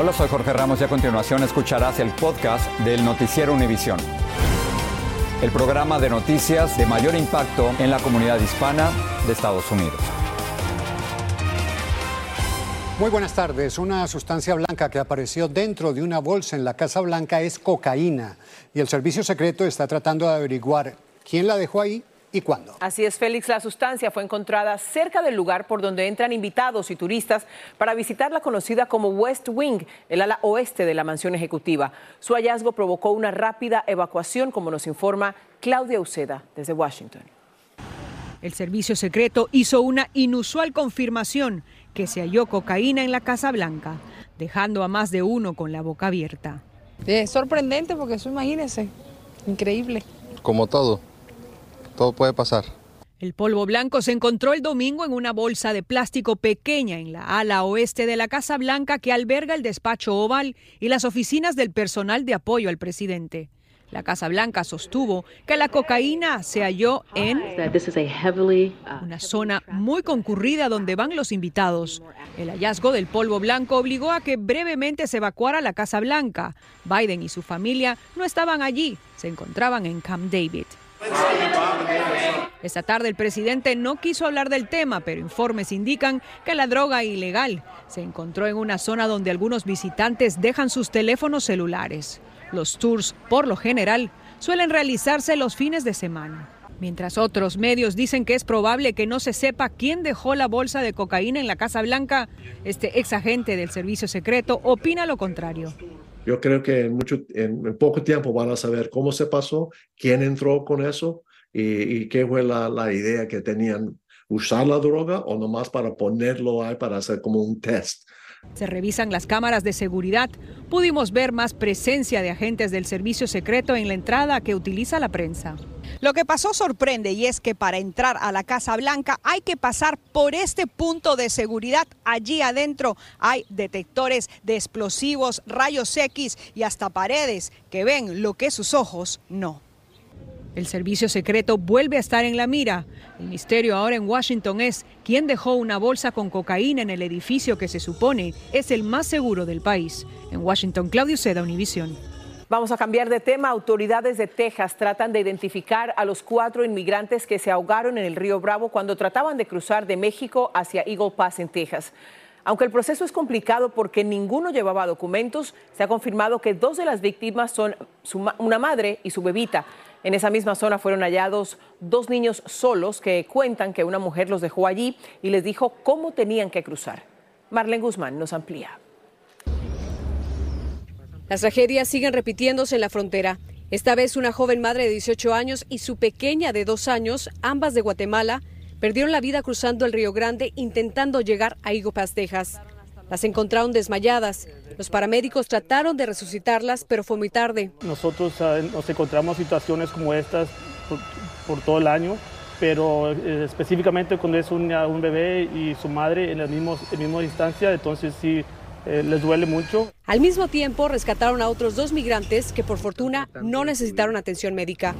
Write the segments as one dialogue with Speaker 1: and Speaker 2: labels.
Speaker 1: Hola, soy Jorge Ramos y a continuación escucharás el podcast del Noticiero Univisión. El programa de noticias de mayor impacto en la comunidad hispana de Estados Unidos.
Speaker 2: Muy buenas tardes. Una sustancia blanca que apareció dentro de una bolsa en la Casa Blanca es cocaína y el servicio secreto está tratando de averiguar quién la dejó ahí y cuándo.
Speaker 3: Así es, Félix. La sustancia fue encontrada cerca del lugar por donde entran invitados y turistas para visitar la conocida como West Wing, el ala oeste de la mansión ejecutiva. Su hallazgo provocó una rápida evacuación, como nos informa Claudia Uceda desde Washington.
Speaker 4: El servicio secreto hizo una inusual confirmación que se halló cocaína en la Casa Blanca, dejando a más de uno con la boca abierta.
Speaker 5: Es sorprendente porque eso, imagínense, increíble.
Speaker 6: Como todo todo puede pasar.
Speaker 4: El polvo blanco se encontró el domingo en una bolsa de plástico pequeña en la ala oeste de la Casa Blanca que alberga el despacho oval y las oficinas del personal de apoyo al presidente. La Casa Blanca sostuvo que la cocaína se halló en una zona muy concurrida donde van los invitados. El hallazgo del polvo blanco obligó a que brevemente se evacuara la Casa Blanca. Biden y su familia no estaban allí, se encontraban en Camp David. Esta tarde el presidente no quiso hablar del tema, pero informes indican que la droga ilegal se encontró en una zona donde algunos visitantes dejan sus teléfonos celulares. Los tours, por lo general, suelen realizarse los fines de semana. Mientras otros medios dicen que es probable que no se sepa quién dejó la bolsa de cocaína en la Casa Blanca, este ex agente del servicio secreto opina lo contrario.
Speaker 7: Yo creo que en, poco tiempo van a saber cómo se pasó, quién entró con eso y, qué fue la, la, idea que tenían, usar la droga o nomás para ponerlo ahí para hacer como un test.
Speaker 4: Se revisan las cámaras de seguridad. Pudimos ver más presencia de agentes del servicio secreto en la entrada que utiliza la prensa.
Speaker 8: Lo que pasó sorprende y es que para entrar a la Casa Blanca hay que pasar por este punto de seguridad. Allí adentro hay detectores de explosivos, rayos X y hasta paredes que ven lo que sus ojos no.
Speaker 4: El servicio secreto vuelve a estar en la mira. El misterio ahora en Washington es quién dejó una bolsa con cocaína en el edificio que se supone es el más seguro del país. En Washington, Claudio Seda, Univisión.
Speaker 3: Vamos a cambiar de tema. Autoridades de Texas tratan de identificar a los cuatro inmigrantes que se ahogaron en el río Bravo cuando trataban de cruzar de México hacia Eagle Pass en Texas. Aunque el proceso es complicado porque ninguno llevaba documentos, se ha confirmado que dos de las víctimas son una madre y su bebita. En esa misma zona fueron hallados dos niños solos que cuentan que una mujer los dejó allí y les dijo cómo tenían que cruzar. Marlene Guzmán nos amplía.
Speaker 9: Las tragedias siguen repitiéndose en la frontera. Esta vez una joven madre de 18 años y su pequeña de dos años, ambas de Guatemala, perdieron la vida cruzando el Río Grande intentando llegar a Higo Texas. Las encontraron desmayadas. Los paramédicos trataron de resucitarlas, pero fue muy tarde.
Speaker 10: Nosotros ah, nos encontramos situaciones como estas por, todo el año, pero eh, específicamente cuando es un, un, bebé y su madre en la misma, misma distancia, entonces sí eh, les duele mucho.
Speaker 9: Al mismo tiempo, rescataron a otros dos migrantes que por fortuna no necesitaron atención médica.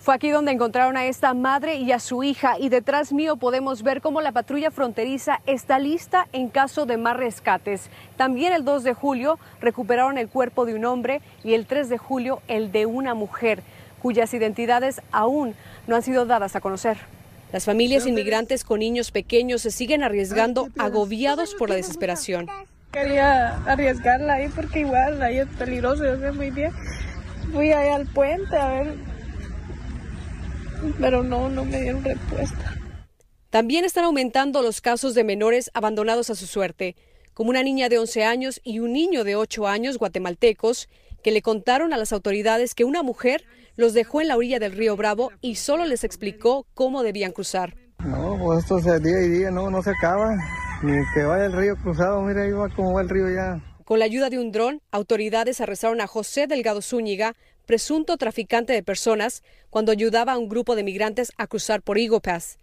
Speaker 9: Fue aquí donde encontraron a esta madre y a su hija y detrás mío podemos ver cómo la patrulla fronteriza está lista en caso de más rescates. También el 2 de julio recuperaron el cuerpo de un hombre y el 3 de julio el de una mujer, cuyas identidades aún no han sido dadas a conocer. Las familias inmigrantes con niños pequeños se siguen arriesgando, agobiados por la desesperación.
Speaker 5: Quería arriesgarla ahí porque igual ahí es peligroso, yo sé muy bien. Fui ahí al puente a ver, pero no, no me dieron respuesta.
Speaker 9: También están aumentando los casos de menores abandonados a su suerte, como una niña de 11 años y un niño de 8 años guatemaltecos que le contaron a las autoridades que una mujer los dejó en la orilla del río Bravo y solo les explicó cómo debían cruzar.
Speaker 11: No, pues esto es día y día, no, no se acaba. Ni que vaya el río cruzado, mira ahí va cómo va el río ya.
Speaker 9: Con la ayuda de un dron, autoridades arrestaron a José Delgado Zúñiga, presunto traficante de personas, cuando ayudaba a un grupo de migrantes a cruzar por Eagle Pass.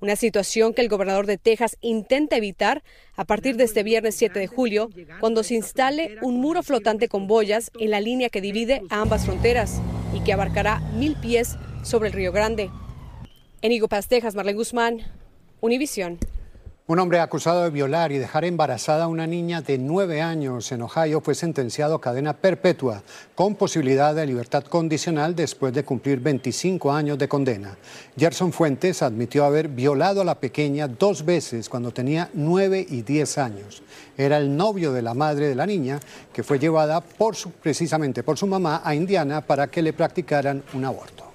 Speaker 9: Una situación que el gobernador de Texas intenta evitar a partir de este viernes 7 de julio, cuando se instale un muro flotante con boyas en la línea que divide a ambas fronteras y que abarcará mil pies sobre el Río Grande. En Eagle Pass, Texas, Marlene Guzmán, Univisión.
Speaker 2: Un hombre acusado de violar y dejar embarazada a una niña de nueve años en Ohio fue sentenciado a cadena perpetua con posibilidad de libertad condicional después de cumplir 25 años de condena. Gerson Fuentes admitió haber violado a la pequeña dos veces cuando tenía nueve y diez años. Era el novio de la madre de la niña que fue llevada precisamente por su mamá a Indiana para que le practicaran un aborto.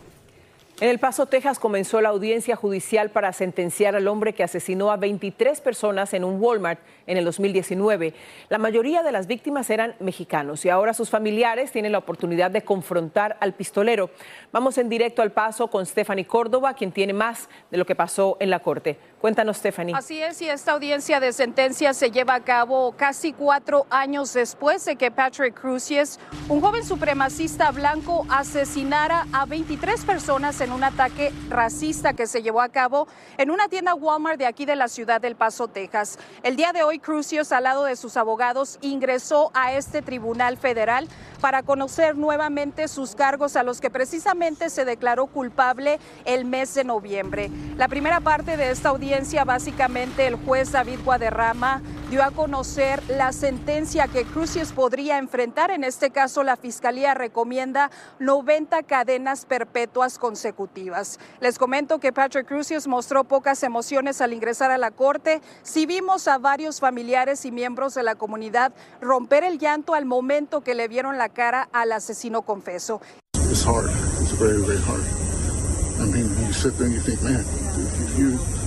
Speaker 3: En El Paso, Texas, comenzó la audiencia judicial para sentenciar al hombre que asesinó a 23 personas en un Walmart en el 2019. La mayoría de las víctimas eran mexicanos y ahora sus familiares tienen la oportunidad de confrontar al pistolero. Vamos en directo al Paso con Stephanie Córdoba, quien tiene más de lo que pasó en la corte. Cuéntanos, Stephanie.
Speaker 12: Así es, y esta audiencia de sentencia se lleva a cabo casi cuatro años después de que Patrick Cruces, un joven supremacista blanco, asesinara a 23 personas en un ataque racista que se llevó a cabo en una tienda Walmart de aquí de la ciudad del Paso, Texas. El día de hoy, Crucius, al lado de sus abogados, ingresó a este tribunal federal para conocer nuevamente sus cargos a los que precisamente se declaró culpable el mes de noviembre. La primera parte de esta audiencia, básicamente el juez David Guadarrama dio a conocer la sentencia que Crucius podría enfrentar. En este caso, la Fiscalía recomienda 90 cadenas perpetuas consecutivas. Les comento que Patrick Crucius mostró pocas emociones al ingresar a la corte. Si vimos a varios familiares y miembros de la comunidad romper el llanto al momento que le vieron la cara al asesino confeso.
Speaker 13: I mean, man,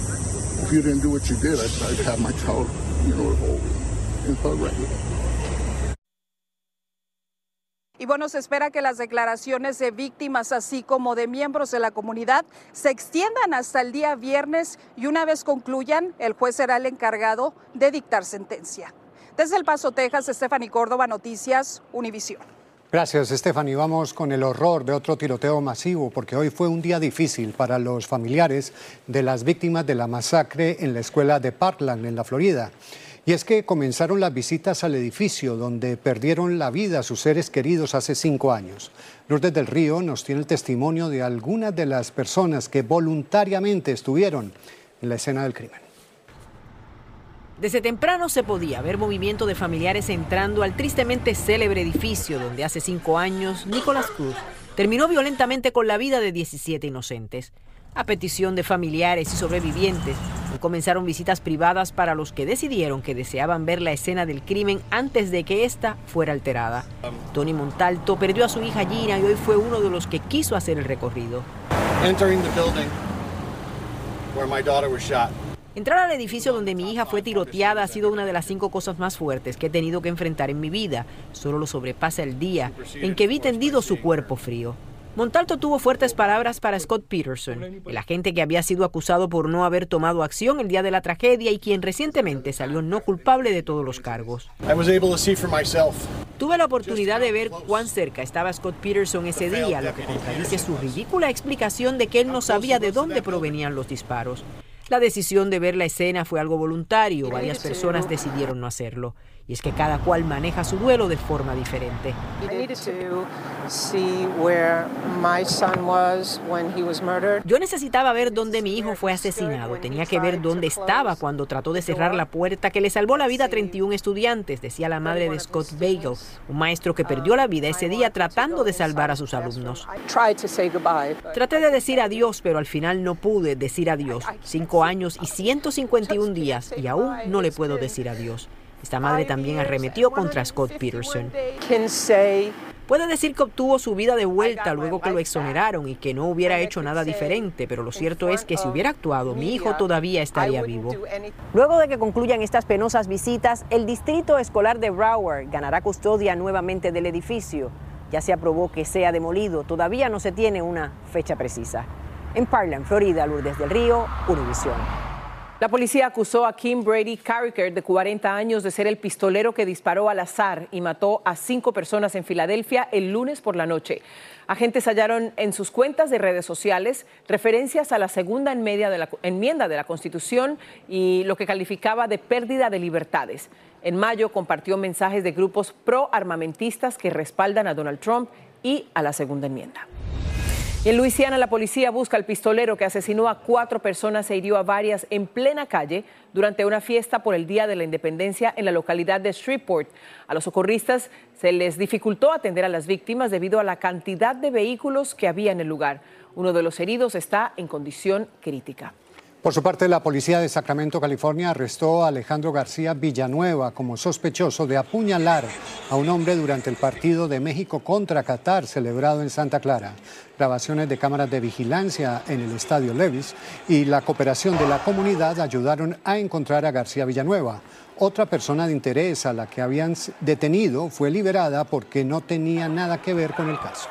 Speaker 12: Y bueno, se espera que las declaraciones de víctimas, así como de miembros de la comunidad, se extiendan hasta el día viernes y una vez concluyan, el juez será el encargado de dictar sentencia. Desde El Paso, Texas, Stephanie Córdoba, Noticias, Univisión.
Speaker 2: Gracias, Stephanie. Vamos con el horror de otro tiroteo masivo, porque hoy fue un día difícil para los familiares de las víctimas de la masacre en la escuela de Parkland, en la Florida. Y es que comenzaron las visitas al edificio donde perdieron la vida sus seres queridos hace cinco años. Lourdes del Río nos tiene el testimonio de algunas de las personas que voluntariamente estuvieron en la escena del crimen.
Speaker 14: Desde temprano se podía ver movimiento de familiares entrando al tristemente célebre edificio donde hace cinco años Nicolás Cruz terminó violentamente con la vida de 17 inocentes. A petición de familiares y sobrevivientes, comenzaron visitas privadas para los que decidieron que deseaban ver la escena del crimen antes de que ésta fuera alterada. Tony Montalto perdió a su hija Gina y hoy fue uno de los que quiso hacer el recorrido.
Speaker 15: Entering the building where my daughter was shot.
Speaker 14: Entrar al edificio donde mi hija fue tiroteada ha sido una de las cinco cosas más fuertes que he tenido que enfrentar en mi vida. Solo lo sobrepasa el día en que vi tendido su cuerpo frío. Montalto tuvo fuertes palabras para Scott Peterson, el agente que había sido acusado por no haber tomado acción el día de la tragedia y quien recientemente salió no culpable de todos los cargos. Tuve la oportunidad de ver cuán cerca estaba Scott Peterson ese día, lo que contradice su ridícula explicación de que él no sabía de dónde provenían los disparos. La decisión de ver la escena fue algo voluntario, varias personas decidieron no hacerlo. Y es que cada cual maneja su duelo de forma diferente. Yo necesitaba ver dónde mi hijo fue asesinado. Tenía que ver dónde estaba cuando trató de cerrar la puerta que le salvó la vida a 31 estudiantes, decía la madre de Scott Bagel, un maestro que perdió la vida ese día tratando de salvar a sus alumnos. Traté de decir adiós, pero al final no pude decir adiós. Cinco años y 151 días y aún no le puedo decir adiós. Esta madre también arremetió contra Scott Peterson. Puede decir que obtuvo su vida de vuelta luego que lo exoneraron y que no hubiera hecho nada diferente, pero lo cierto es que si hubiera actuado, mi hijo todavía estaría vivo. Luego de que concluyan estas penosas visitas, el distrito escolar de Broward ganará custodia nuevamente del edificio. Ya se aprobó que sea demolido, todavía no se tiene una fecha precisa. En Parkland, Florida, Lourdes del Río, Univision. La policía acusó a Kim Brady Carricker, de 40 años, de ser el pistolero que disparó al azar y mató a cinco personas en Filadelfia el lunes por la noche. Agentes hallaron en sus cuentas de redes sociales referencias a la segunda enmienda de la, Constitución y lo que calificaba de pérdida de libertades. En mayo compartió mensajes de grupos pro-armamentistas que respaldan a Donald Trump y a la segunda enmienda. En Luisiana, la policía busca al pistolero que asesinó a cuatro personas e hirió a varias en plena calle durante una fiesta por el Día de la Independencia en la localidad de Shreveport. A los socorristas se les dificultó atender a las víctimas debido a la cantidad de vehículos que había en el lugar. Uno de los heridos está en condición crítica.
Speaker 2: Por su parte, la policía de Sacramento, California, arrestó a Alejandro García Villanueva como sospechoso de apuñalar a un hombre durante el partido de México contra Qatar celebrado en Santa Clara. Grabaciones de cámaras de vigilancia en el estadio Levis y la cooperación de la comunidad ayudaron a encontrar a García Villanueva. Otra persona de interés a la que habían detenido fue liberada porque no tenía nada que ver con el caso.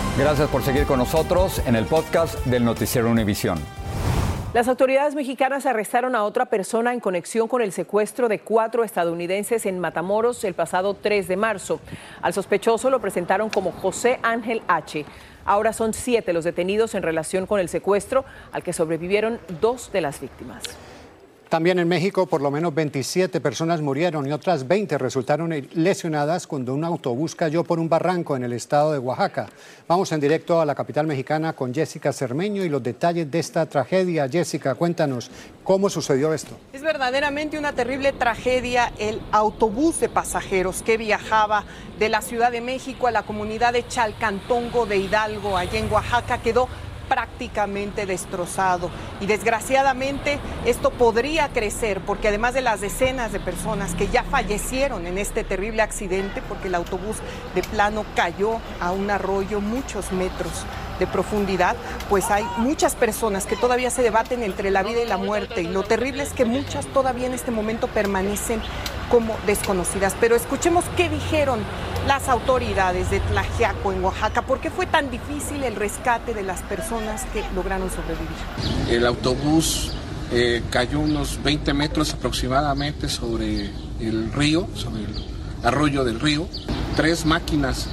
Speaker 1: Gracias por seguir con nosotros en el podcast del Noticiero Univisión.
Speaker 3: Las autoridades mexicanas arrestaron a otra persona en conexión con el secuestro de cuatro estadounidenses en Matamoros el pasado 3 de marzo. Al sospechoso lo presentaron como José Ángel H. Ahora son siete los detenidos en relación con el secuestro, al que sobrevivieron dos de las víctimas.
Speaker 2: También en México, por lo menos 27 personas murieron y otras 20 resultaron lesionadas cuando un autobús cayó por un barranco en el estado de Oaxaca. Vamos en directo a la capital mexicana con Jessica Cermeño y los detalles de esta tragedia. Jessica, cuéntanos, ¿cómo sucedió esto?
Speaker 16: Es verdaderamente una terrible tragedia. El autobús de pasajeros que viajaba de la Ciudad de México a la comunidad de Chalcantongo de Hidalgo, allá en Oaxaca, quedó prácticamente destrozado. Y desgraciadamente esto podría crecer porque además de las decenas de personas que ya fallecieron en este terrible accidente, porque el autobús de plano cayó a un arroyo muchos metros de profundidad, pues hay muchas personas que todavía se debaten entre la vida y la muerte. Y lo terrible es que muchas todavía en este momento permanecen como desconocidas. Pero escuchemos qué dijeron las autoridades de Tlajiaco en Oaxaca. ¿Por qué fue tan difícil el rescate de las personas que lograron sobrevivir?
Speaker 17: El autobús eh, cayó unos 20 metros aproximadamente sobre el río, sobre el arroyo del río. Tres máquinas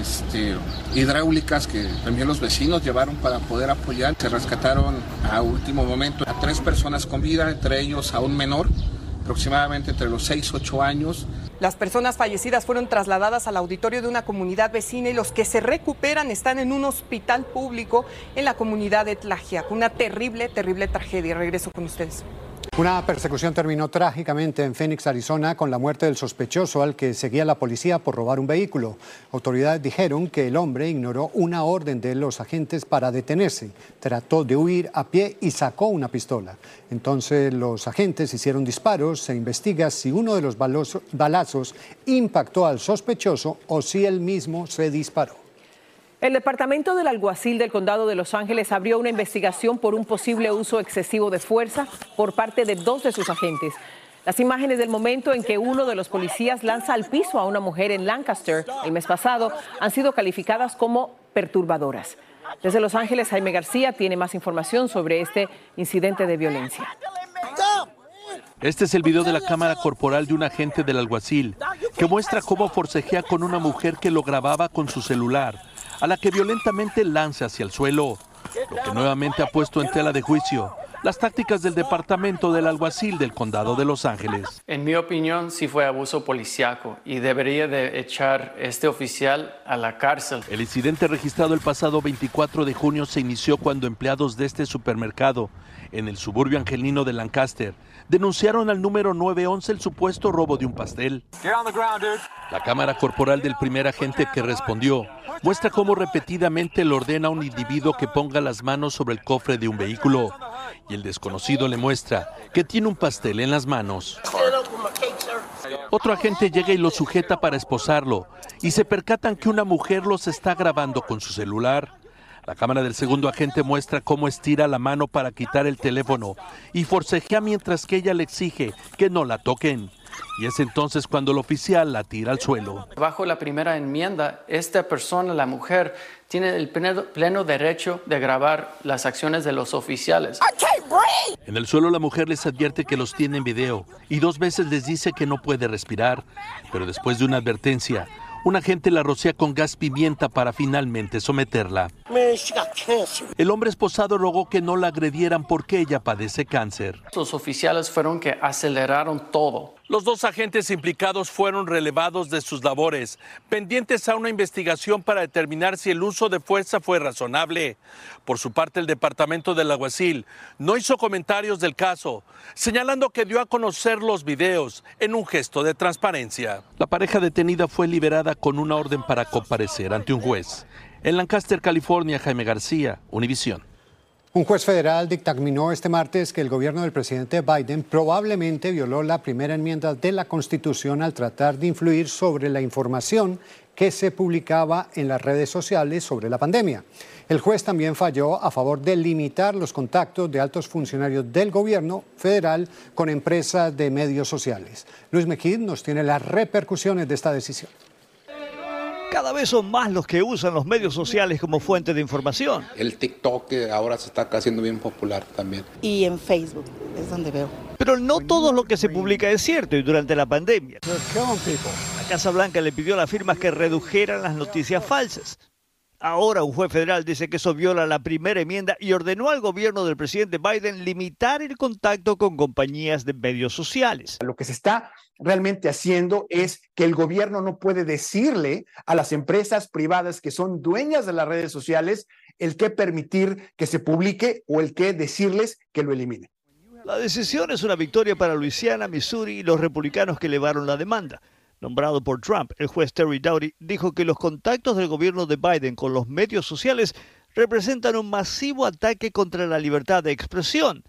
Speaker 17: este, hidráulicas que también los vecinos llevaron para poder apoyar. Se rescataron a último momento a tres personas con vida, entre ellos a un menor, aproximadamente entre los 6 y 8 años.
Speaker 16: Las personas fallecidas fueron trasladadas al auditorio de una comunidad vecina y los que se recuperan están en un hospital público en la comunidad de Tlajiac. Una terrible, terrible tragedia. Regreso con ustedes.
Speaker 2: Una persecución terminó trágicamente en Phoenix, Arizona, con la muerte del sospechoso al que seguía la policía por robar un vehículo. Autoridades dijeron que el hombre ignoró una orden de los agentes para detenerse. Trató de huir a pie y sacó una pistola. Entonces los agentes hicieron disparos. Se investiga si uno de los balazos impactó al sospechoso o si él mismo se disparó.
Speaker 3: El Departamento del Alguacil del Condado de Los Ángeles abrió una investigación por un posible uso excesivo de fuerza por parte de dos de sus agentes. Las imágenes del momento en que uno de los policías lanza al piso a una mujer en Lancaster el mes pasado han sido calificadas como perturbadoras. Desde Los Ángeles, Jaime García tiene más información sobre este incidente de violencia.
Speaker 18: Este es el video de la cámara corporal de un agente del alguacil que muestra cómo forcejea con una mujer que lo grababa con su celular a la que violentamente lanza hacia el suelo, lo que nuevamente ha puesto en tela de juicio las tácticas del Departamento del Alguacil del Condado de Los Ángeles.
Speaker 19: En mi opinión, sí fue abuso policiaco y debería de echar este oficial a la cárcel.
Speaker 18: El incidente registrado el pasado 24 de junio se inició cuando empleados de este supermercado en el suburbio angelino de Lancaster denunciaron al número 911 el supuesto robo de un pastel. La cámara corporal del primer agente que respondió muestra cómo repetidamente le ordena a un individuo que ponga las manos sobre el cofre de un vehículo y el desconocido le muestra que tiene un pastel en las manos. Otro agente llega y lo sujeta para esposarlo y se percatan que una mujer los está grabando con su celular. La cámara del segundo agente muestra cómo estira la mano para quitar el teléfono y forcejea mientras que ella le exige que no la toquen. Y es entonces cuando el oficial la tira al suelo.
Speaker 19: Bajo la primera enmienda, esta persona, la mujer, tiene el pleno, derecho de grabar las acciones de los oficiales.
Speaker 18: En el suelo la mujer les advierte que los tiene en video y dos veces les dice que no puede respirar, pero después de una advertencia, un agente la rocía con gas pimienta para finalmente someterla. El hombre esposado rogó que no la agredieran porque ella padece cáncer.
Speaker 19: Los oficiales fueron que aceleraron todo.
Speaker 18: Los dos agentes implicados fueron relevados de sus labores, pendientes a una investigación para determinar si el uso de fuerza fue razonable. Por su parte, el departamento del alguacil no hizo comentarios del caso, señalando que dio a conocer los videos en un gesto de transparencia. La pareja detenida fue liberada con una orden para comparecer ante un juez. En Lancaster, California, Jaime García, Univisión.
Speaker 2: Un juez federal dictaminó este martes que el gobierno del presidente Biden probablemente violó la primera enmienda de la Constitución al tratar de influir sobre la información que se publicaba en las redes sociales sobre la pandemia. El juez también falló a favor de limitar los contactos de altos funcionarios del gobierno federal con empresas de medios sociales. Luis Mejid nos tiene las repercusiones de esta decisión.
Speaker 20: Cada vez son más los que usan los medios sociales como fuente de información.
Speaker 17: El TikTok ahora se está haciendo bien popular también.
Speaker 21: Y en Facebook es donde veo.
Speaker 20: Pero no todo lo que se publica es cierto y durante la pandemia. La Casa Blanca le pidió a las firmas que redujeran las noticias falsas. Ahora un juez federal dice que eso viola la primera enmienda y ordenó al gobierno del presidente Biden limitar el contacto con compañías de medios sociales.
Speaker 22: Lo que se está realmente haciendo es que el gobierno no puede decirle a las empresas privadas que son dueñas de las redes sociales el que permitir que se publique o el que decirles que lo elimine.
Speaker 20: La decisión es una victoria para Luisiana, Missouri y los republicanos que elevaron la demanda nombrado por Trump, el juez Terry Doughty dijo que los contactos del gobierno de Biden con los medios sociales representan un masivo ataque contra la libertad de expresión,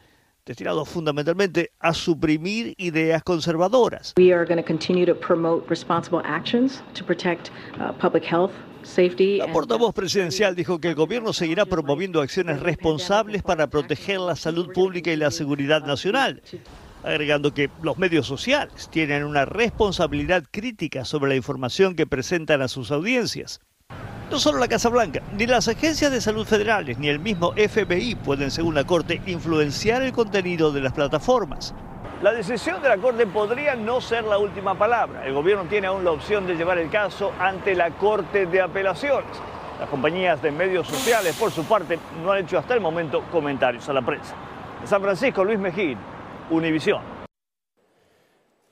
Speaker 20: destinado fundamentalmente a suprimir ideas conservadoras.
Speaker 23: We are going to continue to promote responsible actions to protect uh, public health. Safety
Speaker 20: la portavoz presidencial dijo que el gobierno seguirá promoviendo acciones responsables para proteger la salud pública y la seguridad nacional, agregando que los medios sociales tienen una responsabilidad crítica sobre la información que presentan a sus audiencias. No solo la Casa Blanca, ni las agencias de salud federales, ni el mismo FBI pueden, según la Corte, influenciar el contenido de las plataformas. La decisión de la Corte podría no ser la última palabra. El gobierno tiene aún la opción de llevar el caso ante la Corte de Apelaciones. Las compañías de medios sociales, por su parte, no han hecho hasta el momento comentarios a la prensa. En San Francisco, Luis Mejín, Univisión.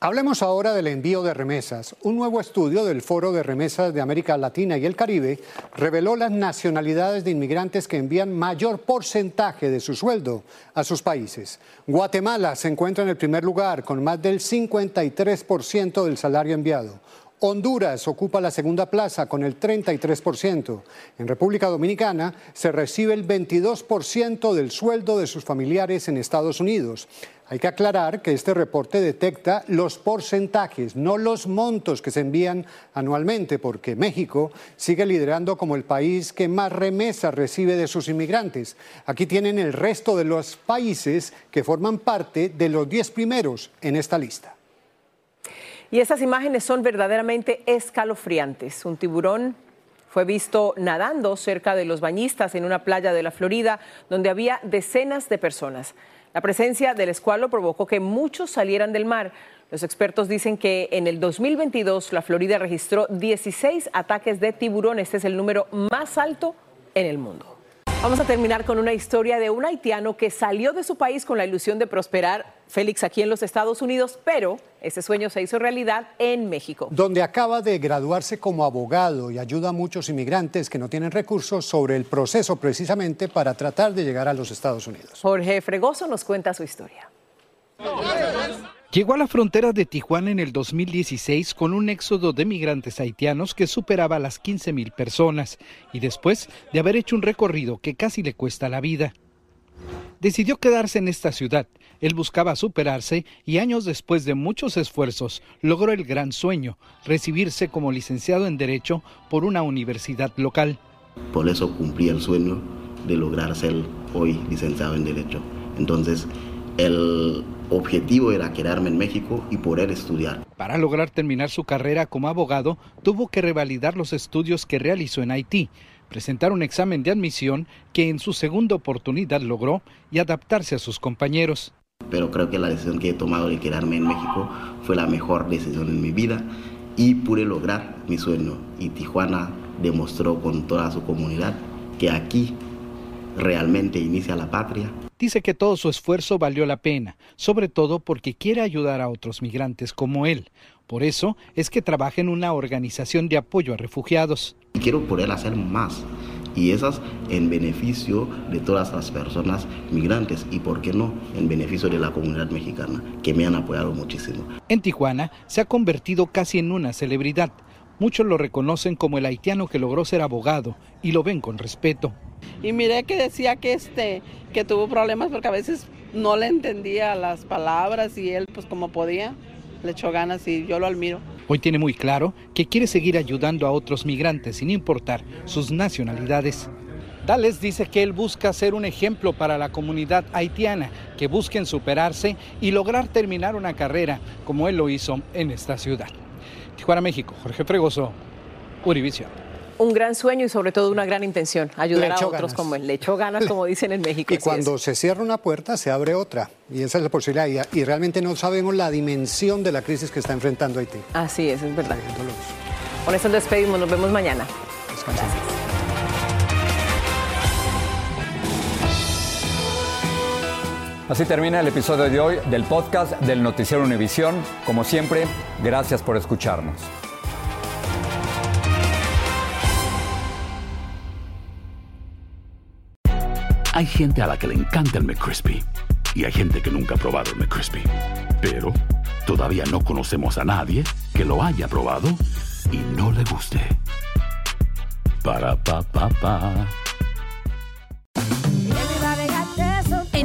Speaker 2: Hablemos ahora del envío de remesas. Un nuevo estudio del Foro de Remesas de América Latina y el Caribe reveló las nacionalidades de inmigrantes que envían mayor porcentaje de su sueldo a sus países. Guatemala se encuentra en el primer lugar con más del 53% del salario enviado. Honduras ocupa la segunda plaza con el 33%. En República Dominicana se recibe el 22% del sueldo de sus familiares en Estados Unidos. Hay que aclarar que este reporte detecta los porcentajes, no los montos que se envían anualmente, porque México sigue liderando como el país que más remesas recibe de sus inmigrantes. Aquí tienen el resto de los países que forman parte de los 10 primeros en esta lista.
Speaker 3: Y esas imágenes son verdaderamente escalofriantes. Un tiburón fue visto nadando cerca de los bañistas en una playa de la Florida, donde había decenas de personas. La presencia del escualo provocó que muchos salieran del mar. Los expertos dicen que en el 2022 la Florida registró 16 ataques de tiburón. Este es el número más alto en el mundo. Vamos a terminar con una historia de un haitiano que salió de su país con la ilusión de prosperar, Félix, aquí en los Estados Unidos, pero ese sueño se hizo realidad en México.
Speaker 2: Donde acaba de graduarse como abogado y ayuda a muchos inmigrantes que no tienen recursos sobre el proceso precisamente para tratar de llegar a los Estados Unidos.
Speaker 3: Jorge Fregoso nos cuenta su historia.
Speaker 24: Llegó a la frontera de Tijuana en el 2016 con un éxodo de migrantes haitianos que superaba las 15 mil personas y después de haber hecho un recorrido que casi le cuesta la vida. Decidió quedarse en esta ciudad. Él buscaba superarse y años después de muchos esfuerzos logró el gran sueño, recibirse como licenciado en Derecho por una universidad local.
Speaker 25: Por eso cumplí el sueño de lograr ser hoy licenciado en Derecho. Entonces, el objetivo era quedarme en México y poder estudiar.
Speaker 24: Para lograr terminar su carrera como abogado, tuvo que revalidar los estudios que realizó en Haití, presentar un examen de admisión que en su segunda oportunidad logró y adaptarse a sus compañeros.
Speaker 25: Pero creo que la decisión que he tomado de quedarme en México fue la mejor decisión en mi vida y pude lograr mi sueño. Y Tijuana demostró con toda su comunidad que aquí realmente inicia la patria
Speaker 24: dice que todo su esfuerzo valió la pena, sobre todo porque quiere ayudar a otros migrantes como él. Por eso es que trabaja en una organización de apoyo a refugiados.
Speaker 25: Quiero poder hacer más y esas en beneficio de todas las personas migrantes y, por qué no, en beneficio de la comunidad mexicana, que me han apoyado muchísimo.
Speaker 24: En Tijuana se ha convertido casi en una celebridad. Muchos lo reconocen como el haitiano que logró ser abogado y lo ven con respeto.
Speaker 26: Y miré que decía que este que tuvo problemas porque a veces no le entendía las palabras y él pues como podía le echó ganas y yo lo admiro.
Speaker 24: Hoy tiene muy claro que quiere seguir ayudando a otros migrantes sin importar sus nacionalidades. Tales dice que él busca ser un ejemplo para la comunidad haitiana, que busquen superarse y lograr terminar una carrera como él lo hizo en esta ciudad. Tijuana, México, Jorge Fregoso, Urivisión
Speaker 3: un gran sueño y sobre todo una gran intención, ayudar a otros como él. Le echó ganas, como dicen en México.
Speaker 2: Y cuando se cierra una puerta, se abre otra. Y esa es la posibilidad. Y, realmente no sabemos la dimensión de la crisis que está enfrentando Haití.
Speaker 3: Así es, es verdad. Con eso despedimos, nos vemos mañana.
Speaker 1: Así termina el episodio de hoy del podcast del Noticiero Univisión. Como siempre, gracias por escucharnos.
Speaker 27: Hay gente a la que le encanta el McCrispy y hay gente que nunca ha probado el McCrispy. Pero todavía no conocemos a nadie que lo haya probado y no le guste. Para pa pa pa.